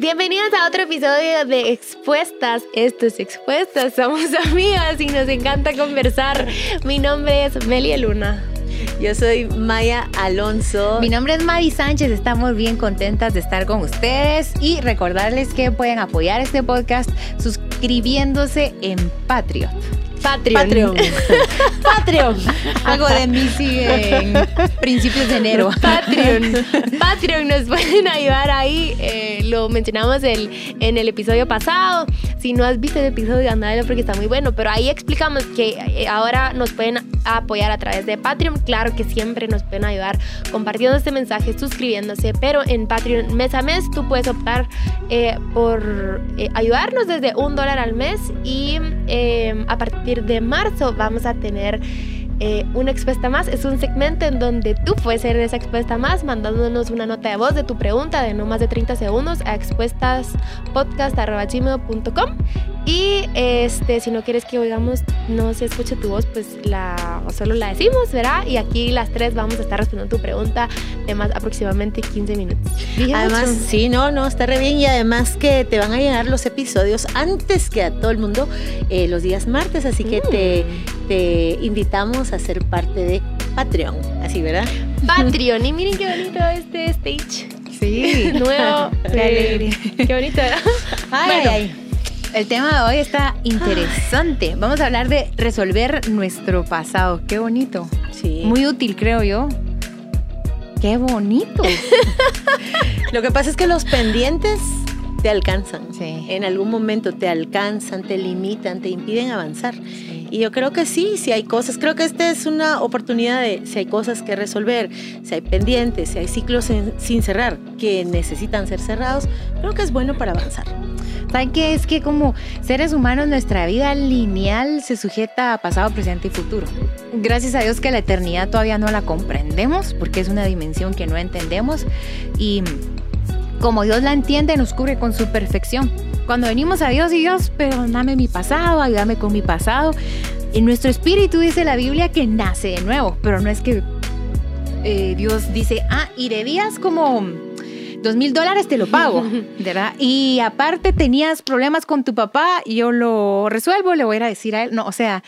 Bienvenidos a otro episodio de Expuestas. Esto es Expuestas, somos amigas y nos encanta conversar. Mi nombre es Melia Luna. Yo soy Maya Alonso. Mi nombre es Mari Sánchez, estamos bien contentas de estar con ustedes y recordarles que pueden apoyar este podcast suscribiéndose en Patreon. Patreon. Patreon. Algo de mí sigue en principios de enero. Patreon. Patreon nos pueden ayudar ahí. Eh, lo mencionamos el, en el episodio pasado. Si no has visto el episodio, andalo porque está muy bueno. Pero ahí explicamos que eh, ahora nos pueden apoyar a través de Patreon. Claro que siempre nos pueden ayudar compartiendo este mensaje, suscribiéndose. Pero en Patreon mes a mes tú puedes optar eh, por ayudarnos desde un dólar al mes y a partir de marzo vamos a tener eh, una expuesta más. Es un segmento en donde tú puedes ser esa expuesta más mandándonos una nota de voz de tu pregunta de no más de 30 segundos a expuestaspodcast.com y este, si no quieres que oigamos, no se escuche tu voz, pues la, solo la decimos, ¿verdad? Y aquí las tres vamos a estar respondiendo tu pregunta de más aproximadamente 15 minutos. Además, sí, no, no, está re bien y además que te van a llegar los episodios antes que a todo el mundo eh, los días martes, así que te, mm. te invitamos a ser parte de Patreon, así, ¿verdad? Patreon, y miren qué bonito este stage. Sí. Nuevo. Qué alegría. Qué bonito, ¿verdad? Ay, bueno, ay. El tema de hoy está interesante. Vamos a hablar de resolver nuestro pasado. Qué bonito. Sí. Muy útil, creo yo. Qué bonito. Lo que pasa es que los pendientes te alcanzan. Sí. En algún momento te alcanzan, te limitan, te impiden avanzar. Y yo creo que sí, si hay cosas, creo que esta es una oportunidad de si hay cosas que resolver, si hay pendientes, si hay ciclos sin cerrar que necesitan ser cerrados, creo que es bueno para avanzar. ¿Saben qué? Es que como seres humanos nuestra vida lineal se sujeta a pasado, presente y futuro. Gracias a Dios que la eternidad todavía no la comprendemos porque es una dimensión que no entendemos y como Dios la entiende nos cubre con su perfección. Cuando venimos a Dios y Dios, perdóname mi pasado, ayúdame con mi pasado. En nuestro espíritu dice la Biblia que nace de nuevo, pero no es que eh, Dios dice, ah, y debías como dos mil dólares te lo pago, ¿verdad? Y aparte tenías problemas con tu papá yo lo resuelvo, le voy a ir a decir a él. No, o sea,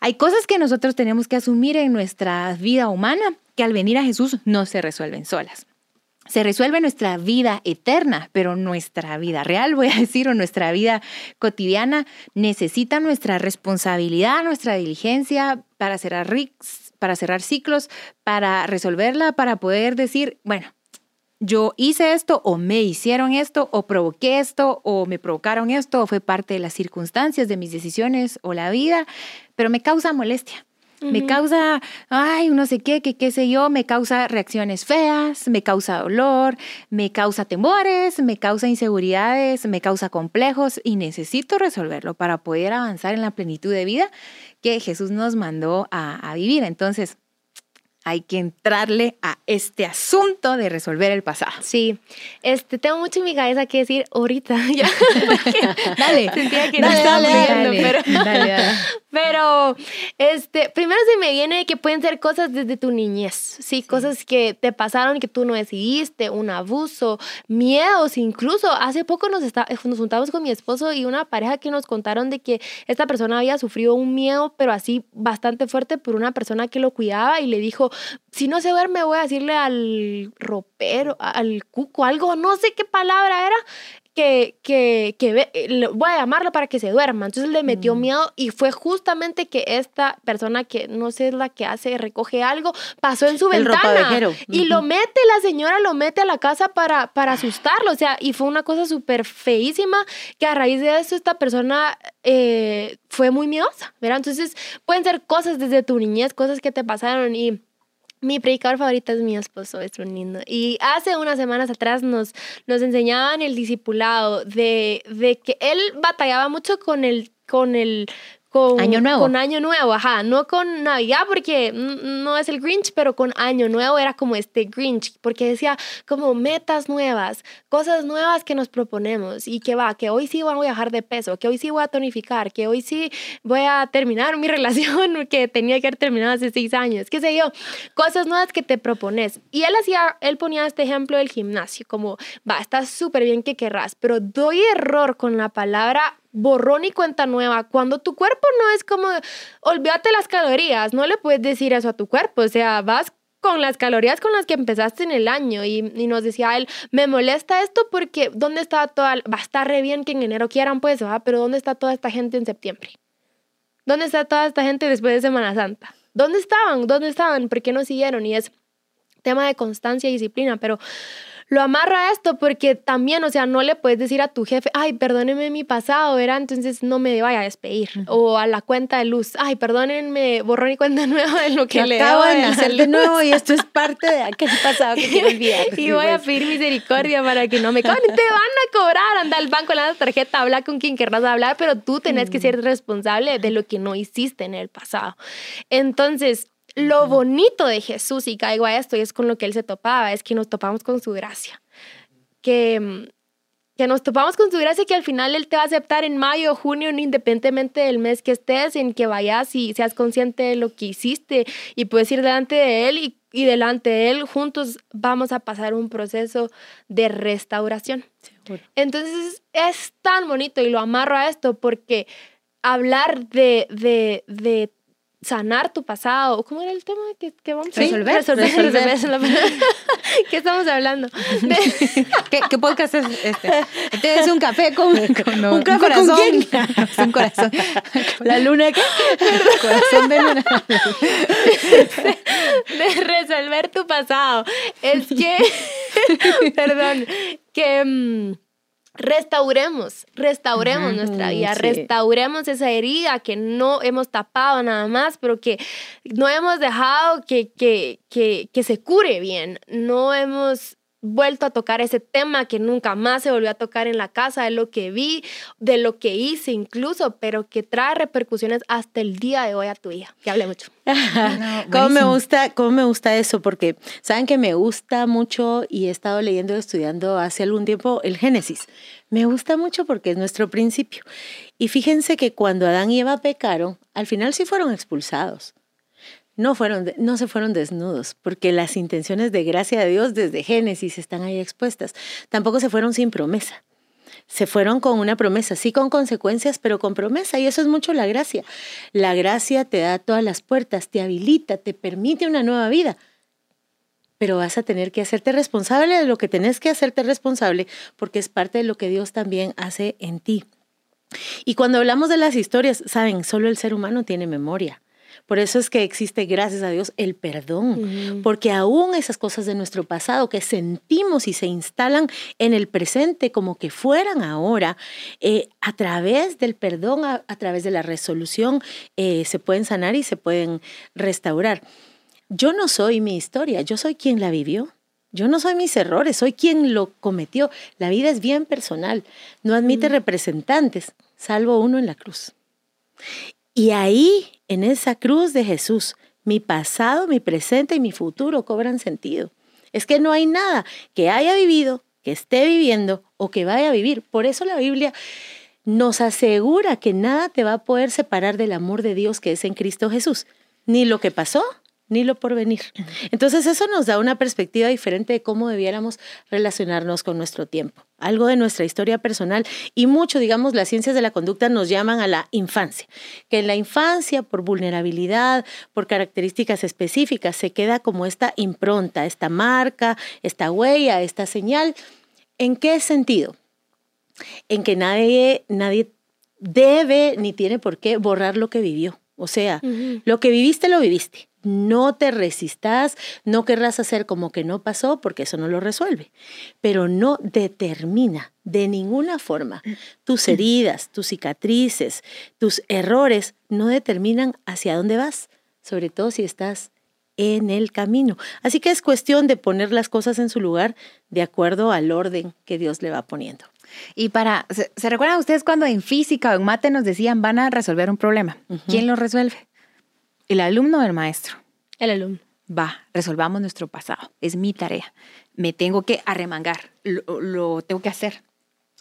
hay cosas que nosotros tenemos que asumir en nuestra vida humana que al venir a Jesús no se resuelven solas. Se resuelve nuestra vida eterna, pero nuestra vida real, voy a decir, o nuestra vida cotidiana necesita nuestra responsabilidad, nuestra diligencia para cerrar, para cerrar ciclos, para resolverla, para poder decir, bueno, yo hice esto o me hicieron esto o provoqué esto o me provocaron esto o fue parte de las circunstancias de mis decisiones o la vida, pero me causa molestia. Me causa, ay, no sé qué, qué, qué sé yo, me causa reacciones feas, me causa dolor, me causa temores, me causa inseguridades, me causa complejos y necesito resolverlo para poder avanzar en la plenitud de vida que Jesús nos mandó a, a vivir. Entonces, hay que entrarle a este asunto de resolver el pasado. Sí, este, tengo mucho en mi cabeza que decir ahorita. dale, sentía que dale, no dale, dale, pero, dale, dale. Pero, este, primero se me viene que pueden ser cosas desde tu niñez, ¿sí? sí, cosas que te pasaron y que tú no decidiste, un abuso, miedos, incluso hace poco nos, está, nos juntamos con mi esposo y una pareja que nos contaron de que esta persona había sufrido un miedo, pero así bastante fuerte por una persona que lo cuidaba y le dijo, si no se duerme voy a decirle al ropero, al cuco, algo, no sé qué palabra era, que, que, que eh, voy a llamarlo para que se duerma. Entonces le metió mm. miedo y fue justamente que esta persona que no sé es la que hace, recoge algo, pasó en su ventana. Y lo mete, la señora lo mete a la casa para, para asustarlo. O sea, y fue una cosa súper feísima que a raíz de eso esta persona eh, fue muy miedosa, ¿verdad? Entonces pueden ser cosas desde tu niñez, cosas que te pasaron y mi predicador favorito es mi esposo, es un lindo. Y hace unas semanas atrás nos, nos enseñaban el discipulado de, de que él batallaba mucho con el, con el con Año Nuevo. Con Año Nuevo, ajá, no con Navidad porque no es el Grinch, pero con Año Nuevo era como este Grinch, porque decía como metas nuevas, cosas nuevas que nos proponemos y que va, que hoy sí voy a bajar de peso, que hoy sí voy a tonificar, que hoy sí voy a terminar mi relación que tenía que haber terminado hace seis años, qué sé yo, cosas nuevas que te propones. Y él hacía, él ponía este ejemplo del gimnasio, como, va, está súper bien que querrás, pero doy error con la palabra borrón y cuenta nueva, cuando tu cuerpo no es como, olvídate las calorías, no le puedes decir eso a tu cuerpo, o sea, vas con las calorías con las que empezaste en el año y, y nos decía él, me molesta esto porque ¿dónde está toda, va a estar re bien que en enero quieran pues, ¿va? pero ¿dónde está toda esta gente en septiembre? ¿Dónde está toda esta gente después de Semana Santa? ¿Dónde estaban? ¿Dónde estaban? ¿Por qué no siguieron? Y es tema de constancia y disciplina, pero lo amarra a esto porque también, o sea, no le puedes decir a tu jefe, ay, perdóneme mi pasado, ¿verdad? Entonces no me vaya a despedir. O a la cuenta de luz, ay, perdónenme, borrón y cuenta nueva de lo que le acabo de la nacer de nuevo y esto es parte de aquel pasado que quiero olvidar. y voy a pedir misericordia para que no me cobren. Te van a cobrar, anda al banco, la tarjeta, habla con quien querrás hablar, pero tú tenés que ser responsable de lo que no hiciste en el pasado. Entonces, lo bonito de Jesús, y caigo a esto, y es con lo que él se topaba, es que nos topamos con su gracia. Que, que nos topamos con su gracia que al final él te va a aceptar en mayo o junio, independientemente del mes que estés, en que vayas y seas consciente de lo que hiciste y puedes ir delante de él y, y delante de él juntos vamos a pasar un proceso de restauración. Seguro. Entonces es tan bonito y lo amarro a esto porque hablar de, de, de sanar tu pasado, ¿cómo era el tema que, que vamos a Resolver, Resolver, resolver. resolver, resolver. ¿Qué estamos hablando? De- ¿Qué, qué podcast es este? Este es un café con, con- ¿Un café con corazón. quién? Es un corazón. ¿La luna qué? corazón de luna. de resolver tu pasado. Es que, perdón, que mm, restauremos, restauremos Ujú, nuestra vida, sí. restauremos esa herida que no hemos tapado nada más, pero que no hemos dejado que, que, que, que se cure bien, no hemos vuelto a tocar ese tema que nunca más se volvió a tocar en la casa, de lo que vi, de lo que hice incluso, pero que trae repercusiones hasta el día de hoy a tu vida. Que hablé mucho. ¿Cómo me gusta, cómo me gusta eso? Porque saben que me gusta mucho y he estado leyendo y estudiando hace algún tiempo el Génesis. Me gusta mucho porque es nuestro principio. Y fíjense que cuando Adán y Eva pecaron, al final sí fueron expulsados. No, fueron, no se fueron desnudos, porque las intenciones de gracia de Dios desde Génesis están ahí expuestas. Tampoco se fueron sin promesa. Se fueron con una promesa, sí con consecuencias, pero con promesa. Y eso es mucho la gracia. La gracia te da todas las puertas, te habilita, te permite una nueva vida. Pero vas a tener que hacerte responsable de lo que tenés que hacerte responsable, porque es parte de lo que Dios también hace en ti. Y cuando hablamos de las historias, saben, solo el ser humano tiene memoria. Por eso es que existe, gracias a Dios, el perdón. Porque aún esas cosas de nuestro pasado que sentimos y se instalan en el presente como que fueran ahora, eh, a través del perdón, a, a través de la resolución, eh, se pueden sanar y se pueden restaurar. Yo no soy mi historia, yo soy quien la vivió. Yo no soy mis errores, soy quien lo cometió. La vida es bien personal, no admite representantes, salvo uno en la cruz. Y ahí, en esa cruz de Jesús, mi pasado, mi presente y mi futuro cobran sentido. Es que no hay nada que haya vivido, que esté viviendo o que vaya a vivir. Por eso la Biblia nos asegura que nada te va a poder separar del amor de Dios que es en Cristo Jesús. Ni lo que pasó, ni lo por venir. Entonces eso nos da una perspectiva diferente de cómo debiéramos relacionarnos con nuestro tiempo. Algo de nuestra historia personal y mucho, digamos, las ciencias de la conducta nos llaman a la infancia, que en la infancia, por vulnerabilidad, por características específicas, se queda como esta impronta, esta marca, esta huella, esta señal. ¿En qué sentido? En que nadie, nadie debe ni tiene por qué borrar lo que vivió. O sea, lo que viviste, lo viviste. No te resistas, no querrás hacer como que no pasó, porque eso no lo resuelve. Pero no determina de ninguna forma tus heridas, tus cicatrices, tus errores, no determinan hacia dónde vas, sobre todo si estás en el camino. Así que es cuestión de poner las cosas en su lugar de acuerdo al orden que Dios le va poniendo. Y para, ¿se, recuerdan ustedes cuando en física o en mate nos decían van a resolver un problema? ¿Quién lo resuelve? ¿El alumno o el maestro? El alumno. Va, resolvamos nuestro pasado. Es mi tarea. Me tengo que arremangar. lo tengo que hacer.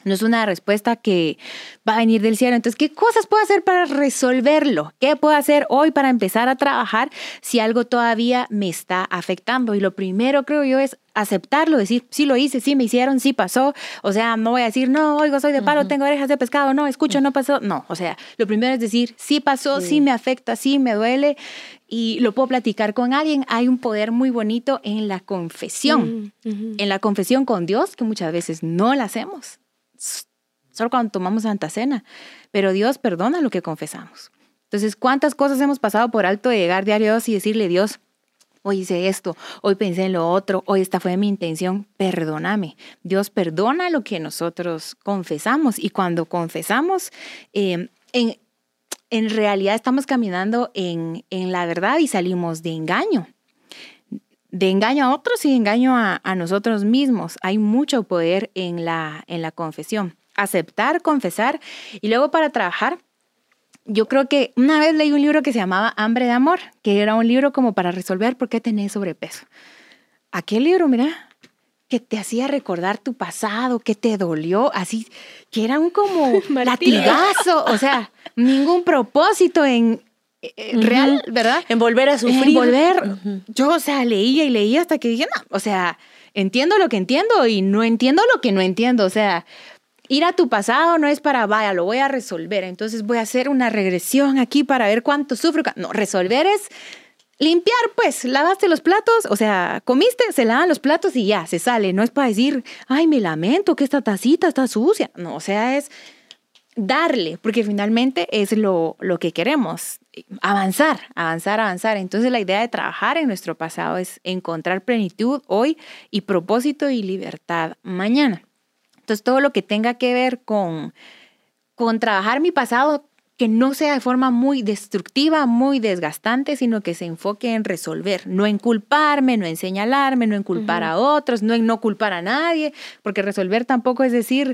No es una respuesta que va a venir del cielo. Entonces, ¿qué cosas puedo hacer para resolverlo? ¿Qué puedo hacer hoy para empezar a trabajar si algo todavía me está afectando? Y lo primero, creo yo, es aceptarlo, decir, sí lo hice, sí me hicieron, sí pasó. O sea, no voy a decir, no, oigo, soy de palo, tengo orejas de pescado, no, escucho, no pasó. No, o sea, lo primero es decir, sí pasó, sí, me afecta, sí me duele y lo puedo platicar con alguien. Hay un poder muy bonito en la confesión, en la confesión con Dios, que muchas veces no la hacemos solo cuando tomamos Santa Cena, pero Dios perdona lo que confesamos. Entonces, ¿cuántas cosas hemos pasado por alto de llegar diario a Dios y decirle, Dios, hoy hice esto, hoy pensé en lo otro, hoy esta fue mi intención, perdóname. Dios perdona lo que nosotros confesamos y cuando confesamos, em, en, en realidad estamos caminando en, en la verdad y salimos de engaño de engaño a otros y engaño a, nosotros mismos. Hay mucho poder en la, en la confesión. Aceptar, confesar y luego para trabajar. Yo creo que una vez leí un libro que se llamaba Hambre de Amor, que era un libro como para resolver por qué tenés sobrepeso. Aquel libro, mira, que te hacía recordar tu pasado, que te dolió, así, que era un como latigazo, o sea, ningún propósito en, eh, eh, real, ¿verdad? En volver a sufrir. En volver. Yo, o sea, leía y leía hasta que dije, no, o sea, entiendo lo que entiendo y no entiendo lo que no entiendo. O sea, ir a tu pasado no es para, vaya, lo voy a resolver. Entonces voy a hacer una regresión aquí para ver cuánto sufro. No, resolver es limpiar, pues, lavaste los platos, o sea, comiste, se lavan los platos y ya, se sale. No es para decir, ay, me lamento que esta tacita está sucia. No, o sea, es darle, porque finalmente es lo, lo que queremos, avanzar, avanzar, avanzar. Entonces la idea de trabajar en nuestro pasado es encontrar plenitud hoy y propósito y libertad mañana. Entonces todo lo que tenga que ver con, con trabajar mi pasado, que no sea de forma muy destructiva, muy desgastante, sino que se enfoque en resolver, no en culparme, no en señalarme, no en culpar a otros, no en no culpar a nadie, porque resolver tampoco es decir,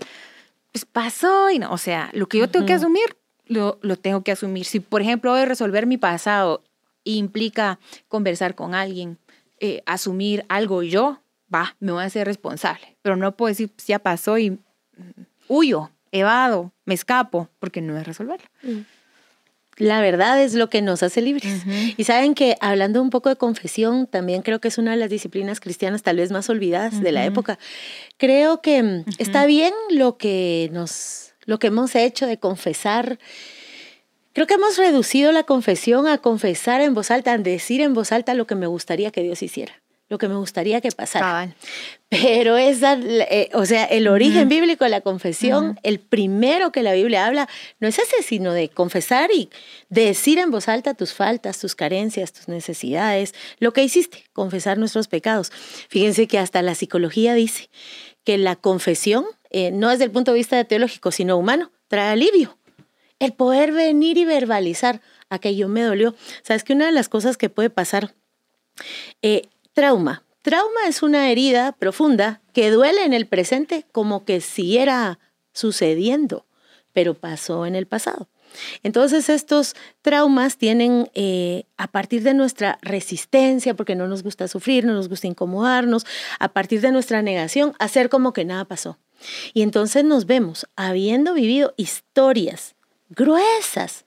pues pasó y no, o sea, lo que yo tengo que asumir, lo, lo, tengo que asumir. Si, por ejemplo, hoy resolver mi pasado implica conversar con alguien, eh, asumir algo yo, va, me voy a hacer responsable, pero no puedo decir, pues, ya pasó y huyo, evado, me escapo, porque no es resolverlo. Mm la verdad es lo que nos hace libres. Y saben que hablando un poco de confesión, también creo que es una de las disciplinas cristianas tal vez más olvidadas de la época. Creo que mm, está bien lo que nos lo que hemos hecho de confesar. Creo que hemos reducido la confesión a confesar en voz alta, a decir en voz alta lo que me gustaría que Dios hiciera lo que me gustaría que pasara. Pero esa, eh, o sea, el origen bíblico de la confesión, el primero que la Biblia habla, no es ese, sino de confesar y decir en voz alta tus faltas, tus carencias, tus necesidades, lo que hiciste, confesar nuestros pecados. Fíjense que hasta la psicología dice que la confesión, eh, no desde el punto de vista teológico, sino humano, trae alivio. El poder venir y verbalizar aquello me dolió. Sabes que una de las cosas que puede pasar eh, Trauma. Trauma es una herida profunda que duele en el presente como que siguiera sucediendo, pero pasó en el pasado. Entonces estos traumas tienen, eh, a partir de nuestra resistencia, porque no nos gusta sufrir, no nos gusta incomodarnos, a partir de nuestra negación, hacer como que nada pasó. Y entonces nos vemos, habiendo vivido historias gruesas,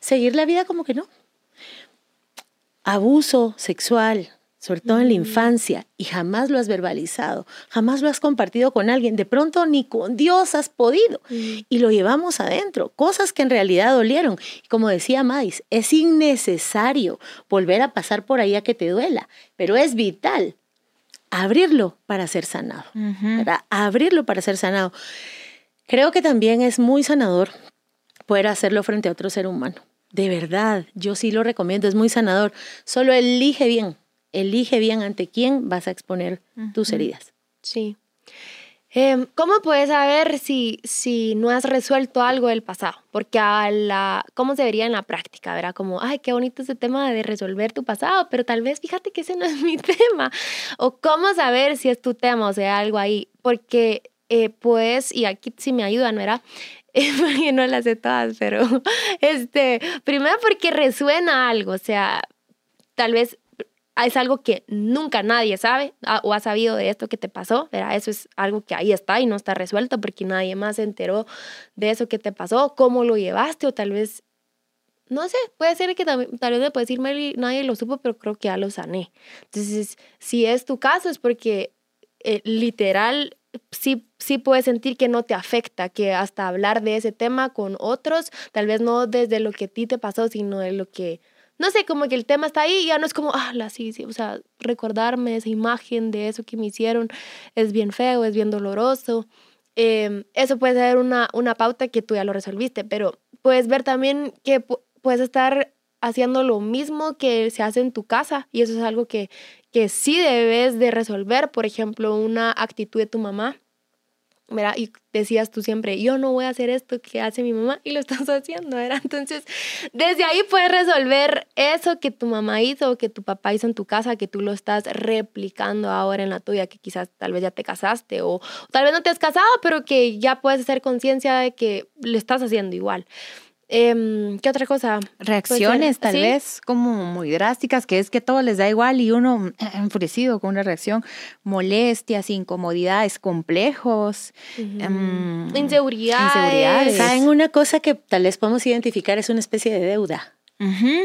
seguir la vida como que no. Abuso sexual, sobre todo en la infancia, y jamás lo has verbalizado, jamás lo has compartido con alguien, de pronto ni con Dios has podido, y lo llevamos adentro, cosas que en realidad dolieron. Y como decía Madis, es innecesario volver a pasar por ahí a que te duela, pero es vital abrirlo para ser sanado, Abrirlo para ser sanado. Creo que también es muy sanador poder hacerlo frente a otro ser humano. De verdad, yo sí lo recomiendo, es muy sanador. Solo elige bien elige bien ante quién vas a exponer tus heridas. Sí. Em, ¿Cómo puedes saber si, si no has resuelto algo del pasado? Porque a la, ¿cómo se vería en la práctica? Verá como, ay, qué bonito ese tema de resolver tu pasado, pero tal vez fíjate que ese no es mi tema. O cómo saber si es tu tema o sea algo ahí. Porque eh, pues, y aquí sí me ayudan, ¿verdad? porque no las sé todas, pero este, primero porque resuena algo, o sea, tal vez es algo que nunca nadie sabe o ha sabido de esto que te pasó, ¿verdad? Eso es algo que ahí está y no está resuelto porque nadie más se enteró de eso que te pasó, cómo lo llevaste o tal vez, no sé, puede ser que tal, vez me puedes decir, Mary, nadie lo supo, pero creo que ya lo sané. Entonces, si es tu caso es porque eh, literal sí, sí puedes sentir que no te afecta, que hasta hablar de ese tema con otros, tal vez no desde lo que a ti te pasó, sino de lo que no sé, como que el tema está ahí ya no es como, ah, la sí, sí, o sea, recordarme esa imagen de eso que me hicieron es bien feo, es bien doloroso. Em, eso puede ser una, una pauta que tú ya lo resolviste, pero puedes ver también que puedes estar haciendo lo mismo que se hace en tu casa y eso es algo que, que sí debes de resolver, por ejemplo, una actitud de tu mamá ¿verdad? Y decías tú siempre, yo no voy a hacer esto que hace mi mamá y lo estás haciendo, ¿verdad? Entonces, desde ahí puedes resolver eso que tu mamá hizo o que tu papá hizo en tu casa, que tú lo estás replicando ahora en la tuya, que quizás tal vez ya te casaste o, tal vez no te has casado, pero que ya puedes hacer conciencia de que lo estás haciendo igual. Em, ¿Qué otra cosa? Reacciones tal vez como muy drásticas, que es que todo les da igual y uno enfurecido con una reacción, molestias, incomodidades, complejos, em, inseguridades. ¿Saben una cosa que tal vez podemos identificar? Es una especie de deuda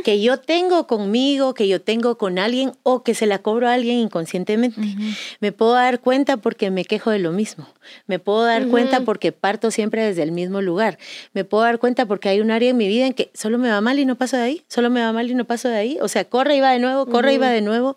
que yo tengo conmigo, que yo tengo con alguien o que se la cobro a alguien inconscientemente. Me puedo dar cuenta porque me quejo de lo mismo. Me puedo dar cuenta porque parto siempre desde el mismo lugar. Me puedo dar cuenta porque hay un área en mi vida en que solo me va mal y no paso de ahí, solo me va mal y no paso de ahí. O sea, corre y va de nuevo, corre y va de nuevo.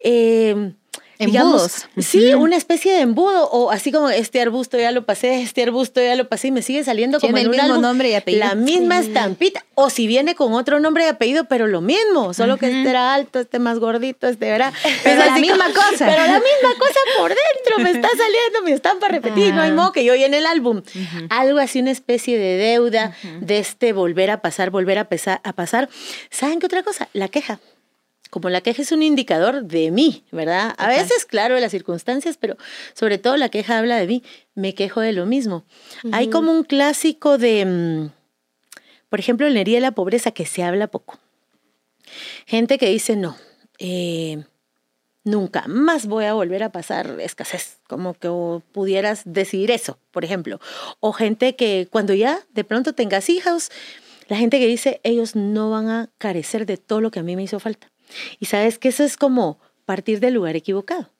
Eh, Embudos. sí, una especie de embudo, o así como este arbusto ya lo pasé, este arbusto ya lo pasé y me sigue saliendo como el mismo nombre y apellido. La misma estampita, o si viene con otro nombre y apellido, pero lo mismo, solo que este era alto, este más gordito, este era... Pero la misma cosa. Pero la misma cosa por dentro, me está saliendo mi estampa repetir, no hay modo que yo en el álbum. Algo así, una especie de deuda de este volver a pasar, volver a, a pasar. ¿Saben qué otra cosa? La queja como la queja es un indicador de mí, ¿verdad? A veces, claro, de las circunstancias, pero sobre todo la queja habla de mí. Me quejo de lo mismo. Hay como un clásico de, mm, por ejemplo, en la herida de la pobreza, que se habla poco. Gente que dice, no, eh, nunca más voy a volver a pasar escasez, como que pudieras decidir eso, por ejemplo. O gente que cuando ya de pronto tengas hijos, la gente que dice, ellos no van a carecer de todo lo que a mí me hizo falta. Y sabes que eso es como partir del lugar equivocado.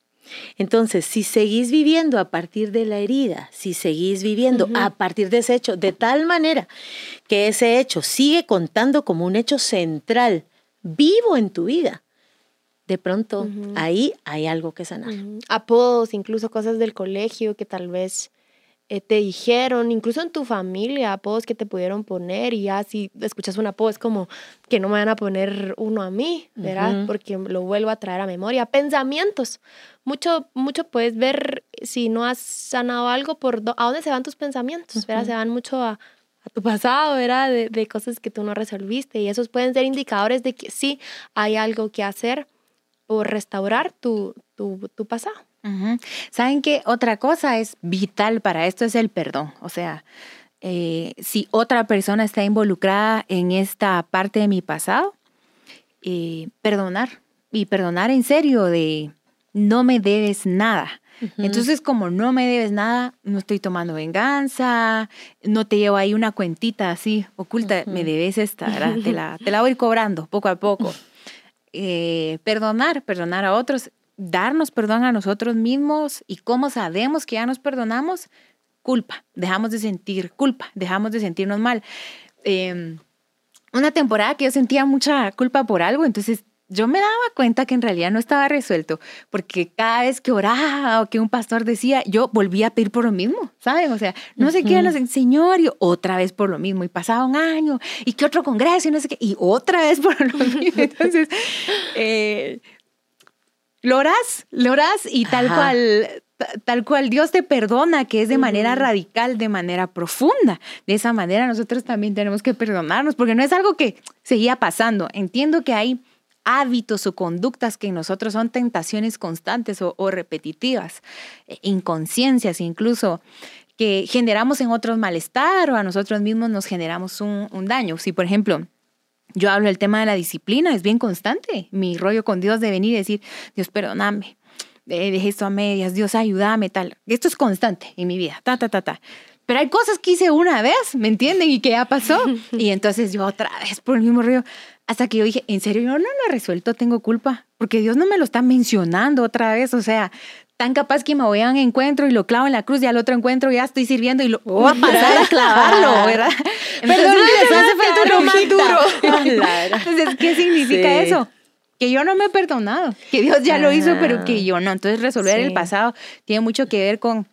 Entonces, si seguís viviendo a partir de la herida, si seguís viviendo a partir de ese hecho, de tal manera que ese hecho sigue contando como un hecho central, vivo en tu vida, de pronto ahí hay algo que sanar. Apodos, incluso cosas del colegio que tal vez eh, te dijeron, incluso en tu familia, apodos que te pudieron poner y ya si escuchas un apodo es como que no me van a poner uno a mí, ¿verdad? Porque lo vuelvo a traer a memoria. Pensamientos. Mucho, mucho puedes ver si no has sanado algo por a dónde se van tus pensamientos, ¿verdad? Se van mucho a, tu pasado, ¿verdad? De, de, cosas que tú no resolviste y esos pueden ser indicadores de que sí hay algo que hacer o restaurar tu, tu, tu pasado. ¿Saben qué? Otra cosa es vital para esto es el perdón. O sea, eh, si otra persona está involucrada en esta parte de mi pasado, eh, perdonar. Y perdonar en serio de no me debes nada. Entonces, como no me debes nada, no estoy tomando venganza, no te llevo ahí una cuentita así oculta, me debes esta, Te la, te la voy cobrando poco a poco. Eh, perdonar, perdonar a otros darnos perdón a nosotros mismos y cómo sabemos que ya nos perdonamos, culpa, dejamos de sentir culpa, dejamos de sentirnos mal. Em, una temporada que yo sentía mucha culpa por algo, entonces yo me daba cuenta que en realidad no estaba resuelto, porque cada vez que oraba o que un pastor decía, yo volvía a pedir por lo mismo, ¿saben? O sea, no sé qué, los Señor, y otra vez por lo mismo, y pasaba un año, y que otro congreso, y no sé qué, y otra vez por lo mismo. Entonces, eh, lo harás, lo harás y tal cual, tal cual Dios te perdona, que es de manera radical, de manera profunda. De esa manera nosotros también tenemos que perdonarnos, porque no es algo que seguía pasando. Entiendo que hay hábitos o conductas que en nosotros son tentaciones constantes o, repetitivas, eh, inconsciencias incluso, que generamos en otros malestar o a nosotros mismos nos generamos un, un daño. Si, por ejemplo, yo hablo del tema de la disciplina, es bien constante. Mi rollo con Dios de venir y decir, Dios, perdóname, dejé esto a medias, Dios, ayúdame, tal. Esto es constante en mi vida, ta, ta, ta, ta. Pero hay cosas que hice una vez, ¿me entienden? Y que ya pasó. Y entonces yo otra vez por el mismo río. Hasta que yo dije, en serio, yo no lo he resuelto, tengo culpa. Porque Dios no me lo está mencionando otra vez. O sea, tan capaz que me voy a un encuentro y lo clavo en la cruz y al otro encuentro ya estoy sirviendo y lo voy a pasar a clavarlo, ¿verdad? Perdón, les hace falta uno más duro. Entonces, ¿qué significa eso? Que yo no me he perdonado, que Dios ya lo hizo, pero que yo no. Entonces, resolver el pasado tiene mucho que ver con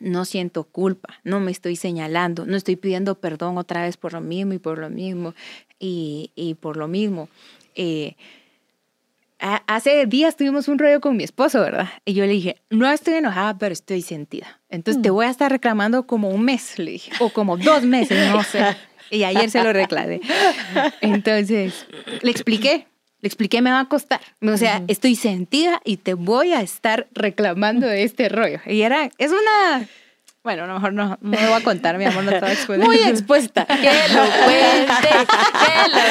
no siento culpa, no me estoy señalando, no estoy pidiendo perdón otra vez por lo mismo y por lo mismo y, y por lo mismo. Eh, hace días tuvimos un rollo con mi esposo, ¿verdad? Y yo le dije, no estoy enojada, pero estoy sentida. Entonces te mm. voy a estar reclamando como un mes, le dije, o como dos meses, no sé. Y ayer se lo reclamé. Entonces, le expliqué, le expliqué, me va a costar. O sea, estoy sentida y te voy a estar reclamando de este rollo. Y era, es una bueno, a lo mejor no, me voy a contar, mi amor, no estaba expuesta. Muy expuesta. que lo cuente, que lo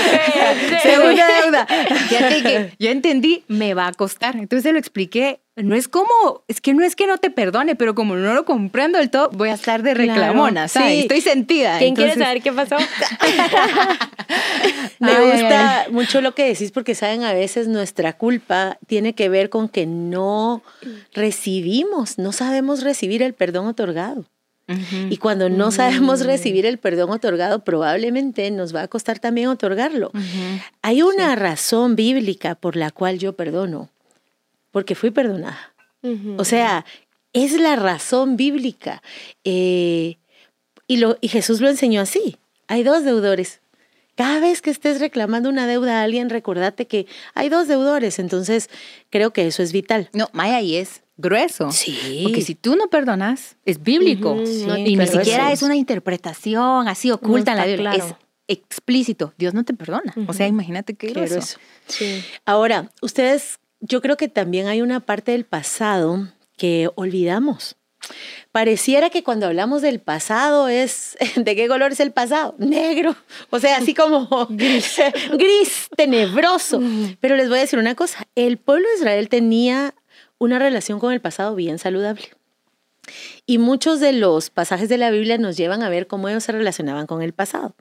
cuente. Segunda deuda. Fíjate que yo entendí, me va a costar. Entonces lo expliqué. No es como, es que no es que no te perdone, pero como no lo comprendo del todo, voy a estar de reclamona, Sí. Estoy sentida. ¿Quién quiere saber qué pasó? me gusta mucho lo que decís porque, saben, a veces nuestra culpa tiene que ver con que no recibimos, no sabemos recibir el perdón otorgado. Y cuando no sabemos mm. recibir el perdón otorgado, probablemente nos va a costar también otorgarlo. Hay una razón bíblica por la cual yo perdono, porque fui perdonada. O sea, es la razón bíblica. Eh, y, lo, y Jesús lo enseñó así. Hay dos deudores. Cada vez que estés reclamando una deuda a alguien, recordate que hay dos deudores. Entonces, creo que eso es vital. No, Maya, y es grueso. Sí. Porque si tú no perdonas, es bíblico. y ni siquiera es una interpretación así oculta en la Biblia. Es explícito. Dios no te perdona. O sea, imagínate qué grueso. Sí. Ahora, ustedes, yo creo que también hay una parte del pasado que olvidamos. Pareciera que cuando hablamos del pasado es, ¿de qué color es el pasado? Negro, o sea, así como gris, gris tenebroso. Pero les voy a decir una cosa, el pueblo de Israel tenía una relación con el pasado bien saludable. Y muchos de los pasajes de la Biblia nos llevan a ver cómo ellos se relacionaban con el pasado.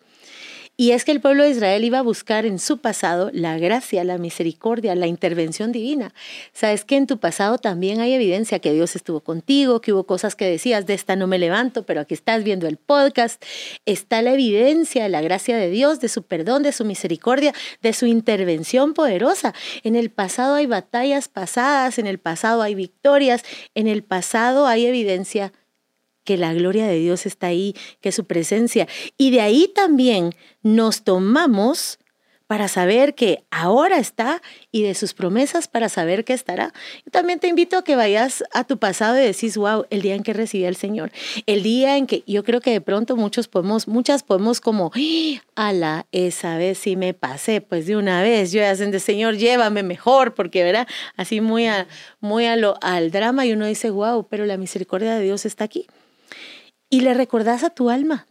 Y es que el pueblo de Israel iba a buscar en su pasado la gracia, la misericordia, la intervención divina. Sabes que en tu pasado también hay evidencia que Dios estuvo contigo, que hubo cosas que decías, de esta no me levanto, pero aquí estás viendo el podcast. Está la evidencia de la gracia de Dios, de su perdón, de su misericordia, de su intervención poderosa. En el pasado hay batallas pasadas, en el pasado hay victorias, en el pasado hay evidencia que la gloria de Dios está ahí, que su presencia. Y de ahí también nos tomamos para saber que ahora está y de sus promesas para saber que estará. También te invito a que vayas a tu pasado y decís, wow, el día en que recibí al Señor, el día en que yo creo que de pronto muchos podemos, muchas podemos como, ala, esa vez sí me pasé, pues de una vez, yo hacen de Señor, llévame mejor, porque verá, así muy, a, muy lo, al drama y uno dice, wow, pero la misericordia de Dios está aquí. Y le recordás a tu alma.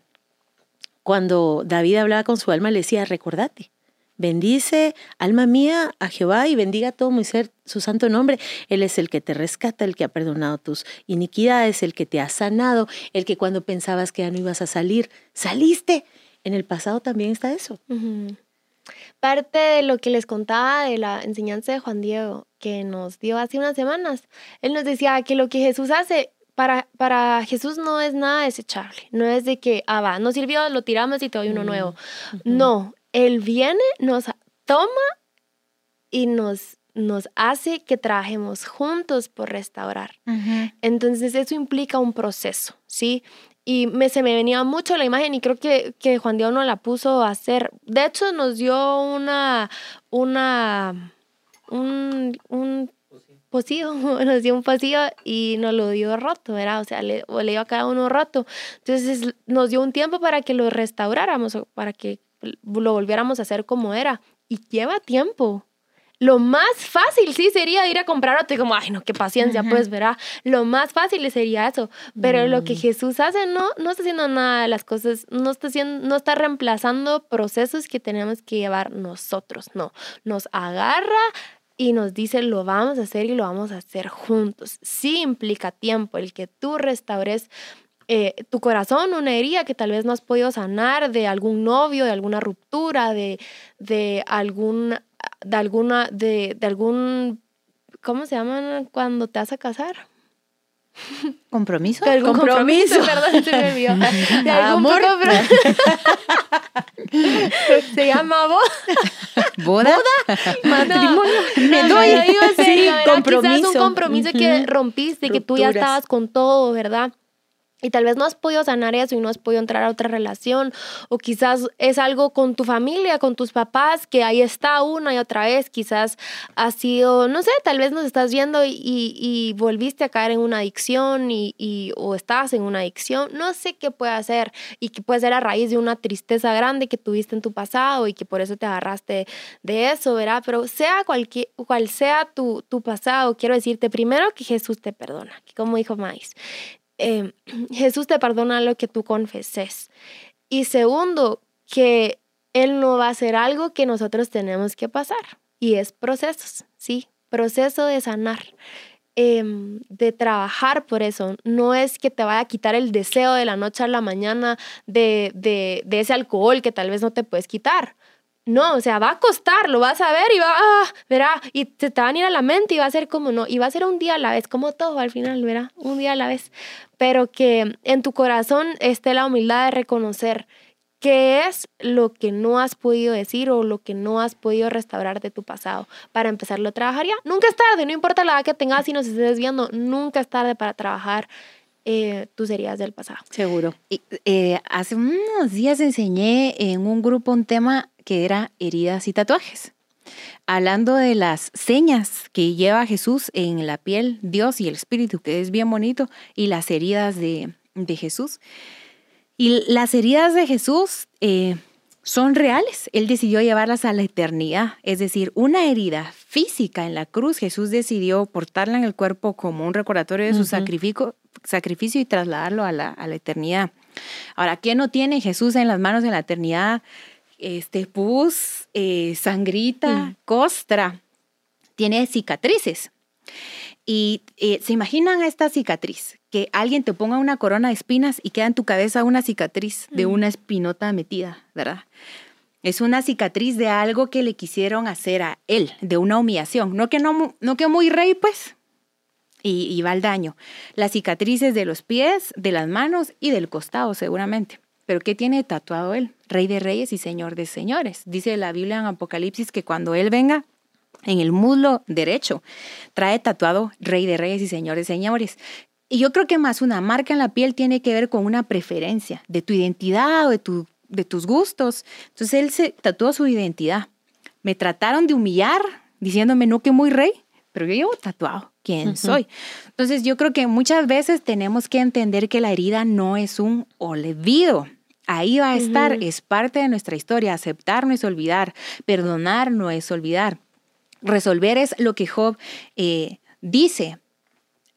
Cuando David hablaba con su alma, le decía, recordate, bendice, alma mía, a Jehová y bendiga todo mi ser su santo nombre. Él es el que te rescata, el que ha perdonado tus iniquidades, el que te ha sanado, el que cuando pensabas que ya no ibas a salir, saliste. En el pasado también está eso. Parte de lo que les contaba de la enseñanza de Juan Diego que nos dio hace unas semanas, él nos decía que lo que Jesús hace para, Jesús no es nada desechable. No es de que, ah, va, no sirvió, lo tiramos y te doy uno nuevo. No, Él viene, nos toma y nos, nos hace que trabajemos juntos por restaurar. Entonces eso implica un proceso, ¿sí? Y me, se me venía mucho la imagen y creo que, que Juan Dios no la puso a hacer. De hecho, nos dio una, una, un, un pocillo, nos dio un pocillo y nos lo dio roto, ¿verdad? O sea, le, o le dio a cada uno roto. Entonces nos dio un tiempo para que lo restauráramos, para que lo volviéramos a hacer como era. Y lleva tiempo. Lo más fácil sí sería ir a comprar otro y como, ay, no, qué paciencia, pues verá. Lo más fácil sería eso. Pero lo que mm. Jesús hace no, no está haciendo nada de las cosas, no está, haciendo, no está reemplazando procesos que tenemos que llevar nosotros, no. Nos agarra y nos dice lo vamos a hacer y lo vamos a hacer juntos. Sí implica tiempo el que tú restaures eh, tu corazón, una herida que tal vez no has podido sanar de algún novio, de alguna ruptura, de, de algún de alguna, de, de algún, ¿cómo se llaman cuando te vas a casar? ¿Compromiso? De algún compromiso, perdón, se me olvidó. De algún Amor. se llama boda. ¿Boda? ¿Matrimonio? No, no, yo digo sí, compromiso. Quizás un compromiso que rompiste, que tú ya estabas con todo, ¿verdad? Y tal vez no has podido sanar eso y no has podido entrar a otra relación. O quizás es algo con tu familia, con tus papás, que ahí está una y otra vez. Quizás ha sido, no sé, tal vez nos estás viendo y, y, volviste a caer en una adicción y, y, o estás en una adicción. No sé qué puede hacer y que puede ser a raíz de una tristeza grande que tuviste en tu pasado y que por eso te agarraste de eso, ¿verdad? Pero sea cualquier, cual sea tu, tu pasado, quiero decirte primero que Jesús te perdona, que como dijo Mais, Em, Jesús te perdona lo que tú confeses. Y segundo, que Él no va a hacer algo que nosotros tenemos que pasar. Y es procesos, ¿sí? Proceso de sanar. Em, de trabajar por eso. No es que te vaya a quitar el deseo de la noche a la mañana de, de, de ese alcohol que tal vez no te puedes quitar. No, o sea, va a costar, lo vas a ver y va, ah, verá, y te, te van a ir a la mente y va a ser como no, y va a ser un día a la vez, como todo al final, verá, un día a la vez, pero que en tu corazón esté la humildad de reconocer qué es lo que no has podido decir o lo que no has podido restaurar de tu pasado para empezarlo a trabajar ya. Nunca es tarde, no importa la edad que tengas y nos estés viendo, nunca es tarde para trabajar eh, tus heridas del pasado. Seguro. Y, eh, hace unos días enseñé en un grupo un tema que era heridas y tatuajes, hablando de las señas que lleva Jesús en la piel, Dios y el Espíritu, que es bien bonito, y las heridas de, Jesús. Y las heridas de Jesús eh, son reales. Él decidió llevarlas a la eternidad. Es decir, una herida física en la cruz, Jesús decidió portarla en el cuerpo como un recordatorio de su sacrificio, sacrificio y trasladarlo a la, a la eternidad. Ahora, ¿qué no tiene Jesús en las manos en la eternidad? Este, pus, eh, sangrita, mm. costra, tiene cicatrices. Y eh, se imaginan esta cicatriz, que alguien te ponga una corona de espinas y queda en tu cabeza una cicatriz de mm. una espinota metida, ¿verdad? Es una cicatriz de algo que le quisieron hacer a él, de una humillación. No que no, no que muy rey, pues, y, y va al daño. Las cicatrices de los pies, de las manos y del costado, seguramente. Pero ¿qué tiene tatuado él? Rey de reyes y señor de señores. Dice la Biblia en Apocalipsis que cuando él venga, en el muslo derecho, trae tatuado Rey de reyes y señor de señores. Y yo creo que más una marca en la piel tiene que ver con una preferencia de tu identidad o de, tu, de tus gustos. Entonces él se tatuó su identidad. Me trataron de humillar diciéndome no que muy rey, pero yo llevo tatuado quién soy. Entonces yo creo que muchas veces tenemos que entender que la herida no es un olvido. Ahí va a estar, es parte de nuestra historia. Aceptar no es olvidar, perdonar no es olvidar. Resolver es lo que Job eh, dice.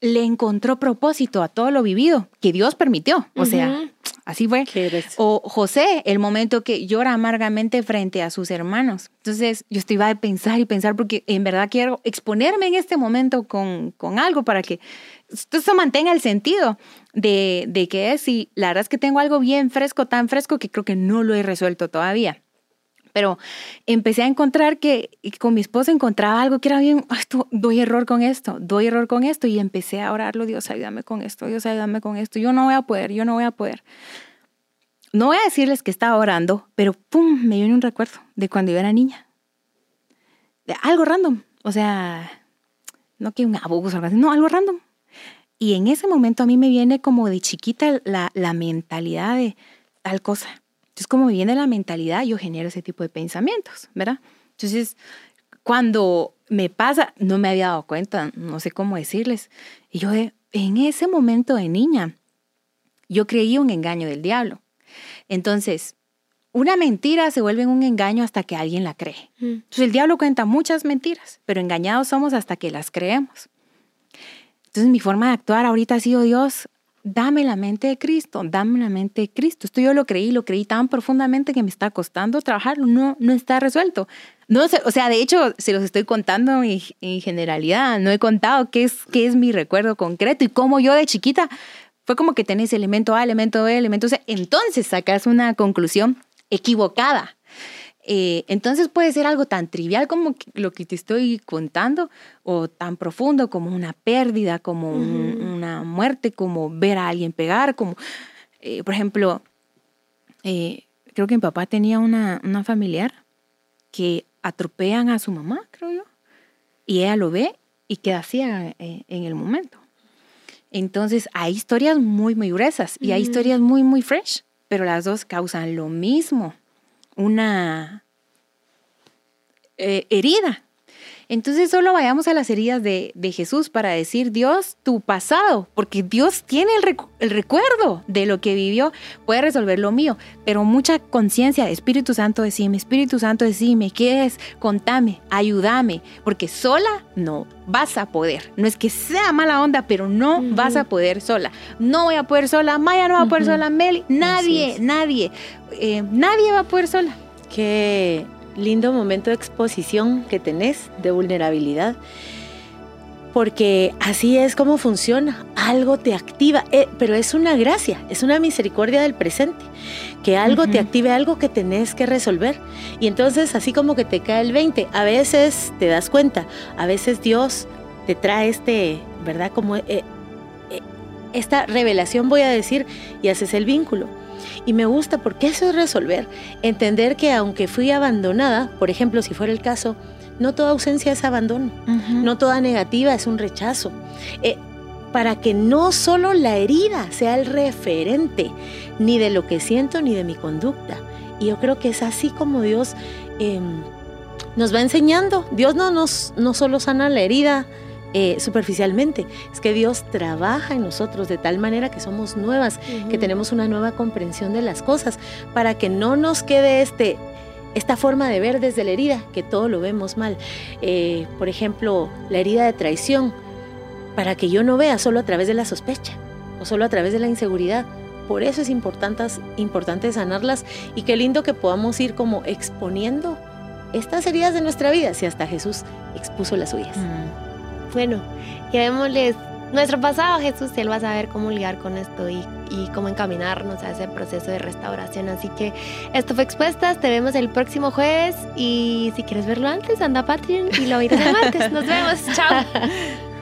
Le encontró propósito a todo lo vivido que Dios permitió. O sea, Así fue. O José, el momento que llora amargamente frente a sus hermanos. Entonces yo estoy a pensar y pensar porque en verdad quiero exponerme en este momento con, con algo para que esto mantenga el sentido de, de que es, y la verdad es que tengo algo bien fresco, tan fresco que creo que no lo he resuelto todavía pero empecé a encontrar que con mi esposa encontraba algo que era bien, doy error con esto, doy error con esto y empecé a orarlo, Dios ayúdame con esto, Dios ayúdame con esto, yo no voy a poder, yo no voy a poder. No voy a decirles que estaba orando, pero pum, me viene un recuerdo de cuando yo era niña. De algo random, o sea, no que un abuso, no, algo random. Y en ese momento a mí me viene como de chiquita la, la mentalidad de tal cosa. Entonces, como viene la mentalidad, yo genero ese tipo de pensamientos, ¿verdad? Entonces, cuando me pasa, no me había dado cuenta, no sé cómo decirles. Y yo en ese momento de niña, yo creí un engaño del diablo. Entonces, una mentira se vuelve un engaño hasta que alguien la cree. Mm. Entonces el diablo cuenta muchas mentiras, pero engañados somos hasta que las creemos. Entonces mi forma de actuar ahorita ha sido Dios, dame la mente de Cristo, dame la mente de Cristo. Esto yo lo creí, lo creí tan profundamente que me está costando trabajarlo, no, no está resuelto. No o sea, de hecho, se los estoy contando en, generalidad, no he contado qué es, qué es mi recuerdo concreto y cómo yo de chiquita fue como que tenés elemento A, elemento B, elemento C, entonces sacas una conclusión equivocada. Eh, entonces puede ser algo tan trivial como lo que te estoy contando o tan profundo como una pérdida, como una muerte, como ver a alguien pegar, como, eh, por ejemplo, eh, creo que mi papá tenía una, una familiar que atropellan a su mamá, creo yo, y ella lo ve y queda ciega en el momento. Entonces hay historias muy, muy gruesas y hay historias muy, muy fresh, pero las dos causan lo mismo una eh, herida. Entonces solo vayamos a las heridas de, Jesús para decir, Dios, tu pasado, porque Dios tiene el, recuerdo de lo que vivió, puede resolver lo mío, pero mucha conciencia, Espíritu Santo decime, Espíritu Santo decime, ¿qué es? Contame, ayúdame, porque sola no vas a poder. No es que sea mala onda, pero no vas a poder sola. No voy a poder sola, Maya no va a poder sola, Meli, nadie, nadie, eh, nadie va a poder sola. Que lindo momento de exposición que tenés, de vulnerabilidad, porque así es como funciona, algo te activa, eh, pero es una gracia, es una misericordia del presente, que algo te active, algo que tenés que resolver. Y entonces así como que te cae el 20, a veces te das cuenta, a veces Dios te trae este, ¿verdad? Como eh, eh, esta revelación, voy a decir, y haces el vínculo. Y me gusta porque eso es resolver, entender que aunque fui abandonada, por ejemplo, si fuera el caso, no toda ausencia es abandono, no toda negativa es un rechazo. Eh, para que no solo la herida sea el referente ni de lo que siento ni de mi conducta. Y yo creo que es así como Dios em, nos va enseñando. Dios no, nos, no solo sana la herida, eh, superficialmente. Es que Dios trabaja en nosotros de tal manera que somos nuevas, que tenemos una nueva comprensión de las cosas, para que no nos quede este, esta forma de ver desde la herida, que todo lo vemos mal. Eh, por ejemplo, la herida de traición, para que yo no vea solo a través de la sospecha o solo a través de la inseguridad. Por eso es importante, importante sanarlas y qué lindo que podamos ir como exponiendo estas heridas de nuestra vida, si hasta Jesús expuso las suyas. Bueno, llevémosles nuestro pasado a Jesús, Él va a saber cómo lidiar con esto y, cómo encaminarnos a ese proceso de restauración. Así que esto fue Expuestas, te vemos el próximo jueves y si quieres verlo antes, anda a Patreon y lo verás el martes. Nos vemos, chao.